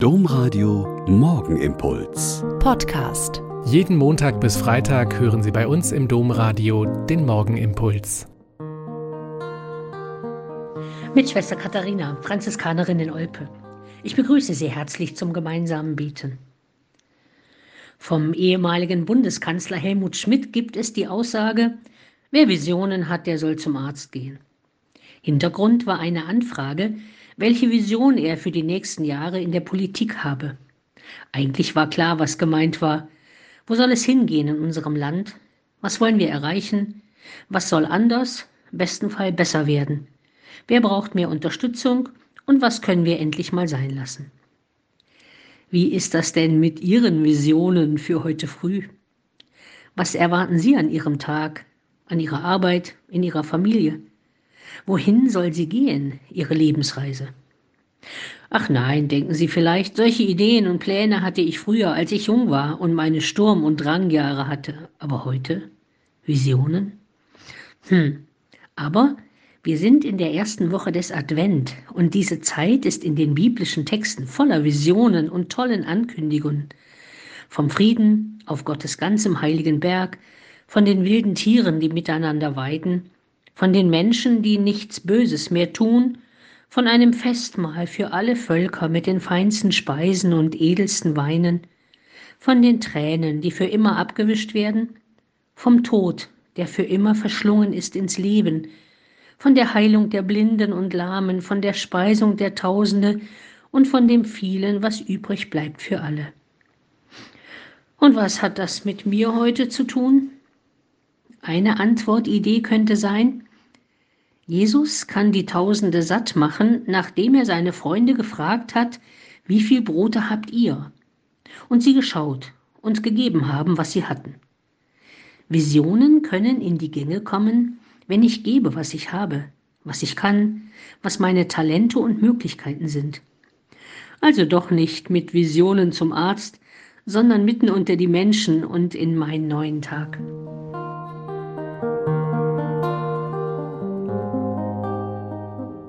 Domradio Morgenimpuls. Podcast. Jeden Montag bis Freitag hören Sie bei uns im Domradio den Morgenimpuls. Mit Schwester Katharina, Franziskanerin in Olpe. Ich begrüße Sie herzlich zum gemeinsamen Beten. Vom ehemaligen Bundeskanzler Helmut Schmidt gibt es die Aussage, wer Visionen hat, der soll zum Arzt gehen. Hintergrund war eine Anfrage, welche Vision er für die nächsten Jahre in der Politik habe. Eigentlich war klar, was gemeint war. Wo soll es hingehen in unserem Land? Was wollen wir erreichen? Was soll anders, besten Fall besser werden? Wer braucht mehr Unterstützung und was können wir endlich mal sein lassen? Wie ist das denn mit Ihren Visionen für heute früh? Was erwarten Sie an Ihrem Tag, an Ihrer Arbeit, in Ihrer Familie? Wohin soll sie gehen, ihre Lebensreise? Ach nein, denken Sie vielleicht, solche Ideen und Pläne hatte ich früher, als ich jung war und meine Sturm- und Drangjahre hatte. Aber heute? Visionen? Hm, aber wir sind in der ersten Woche des Advent und diese Zeit ist in den biblischen Texten voller Visionen und tollen Ankündigungen. Vom Frieden auf Gottes ganzem heiligen Berg, von den wilden Tieren, die miteinander weiden, von den Menschen, die nichts Böses mehr tun, von einem Festmahl für alle Völker mit den feinsten Speisen und edelsten Weinen, von den Tränen, die für immer abgewischt werden, vom Tod, der für immer verschlungen ist ins Leben, von der Heilung der Blinden und Lahmen, von der Speisung der Tausende und von dem vielen, was übrig bleibt für alle. Und was hat das mit mir heute zu tun? Eine Antwortidee könnte sein, Jesus kann die Tausende satt machen, nachdem er seine Freunde gefragt hat, wie viel Brote habt ihr? Und sie geschaut und gegeben haben, was sie hatten. Visionen können in die Gänge kommen, wenn ich gebe, was ich habe, was ich kann, was meine Talente und Möglichkeiten sind. Also doch nicht mit Visionen zum Arzt, sondern mitten unter die Menschen und in meinen neuen Tag.